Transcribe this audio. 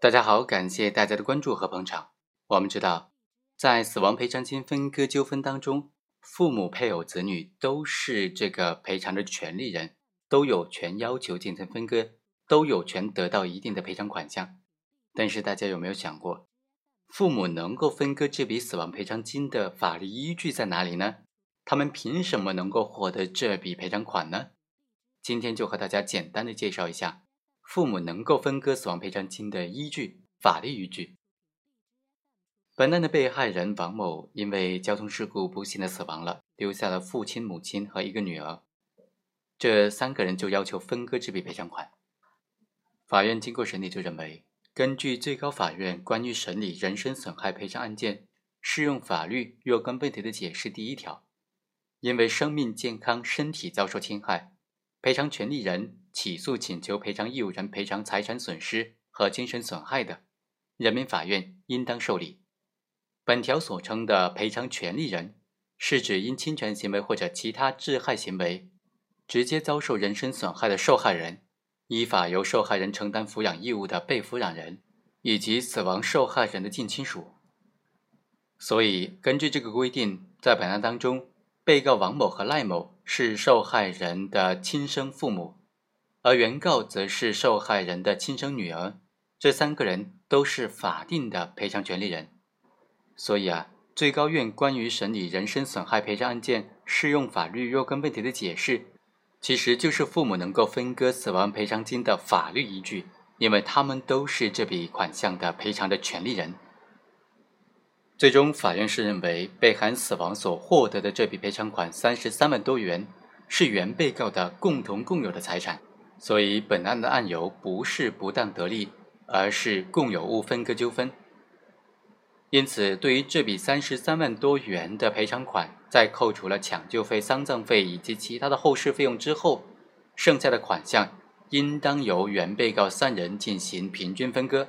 大家好，感谢大家的关注和捧场。我们知道，在死亡赔偿金分割纠纷当中，父母、配偶、子女都是这个赔偿的权利人，都有权要求进行分割，都有权得到一定的赔偿款项。但是，大家有没有想过，父母能够分割这笔死亡赔偿金的法律依据在哪里呢？他们凭什么能够获得这笔赔偿款呢？今天就和大家简单的介绍一下。父母能够分割死亡赔偿金的依据，法律依据。本案的被害人王某因为交通事故不幸的死亡了，留下了父亲、母亲和一个女儿，这三个人就要求分割这笔赔偿款。法院经过审理就认为，根据最高法院关于审理人身损害赔偿案件适用法律若干问题的解释第一条，因为生命健康、身体遭受侵害。赔偿权利人起诉请求赔偿义务人赔偿财产损失和精神损害的，人民法院应当受理。本条所称的赔偿权利人，是指因侵权行为或者其他致害行为，直接遭受人身损害的受害人，依法由受害人承担抚养义务的被抚养人，以及死亡受害人的近亲属。所以，根据这个规定，在本案当中。被告王某和赖某是受害人的亲生父母，而原告则是受害人的亲生女儿。这三个人都是法定的赔偿权利人。所以啊，最高院关于审理人身损害赔偿案件适用法律若干问题的解释，其实就是父母能够分割死亡赔偿金的法律依据，因为他们都是这笔款项的赔偿的权利人。最终，法院是认为被害人死亡所获得的这笔赔偿款三十三万多元是原被告的共同共有的财产，所以本案的案由不是不当得利，而是共有物分割纠纷。因此，对于这笔三十三万多元的赔偿款，在扣除了抢救费、丧葬费以及其他的后事费用之后，剩下的款项应当由原被告三人进行平均分割。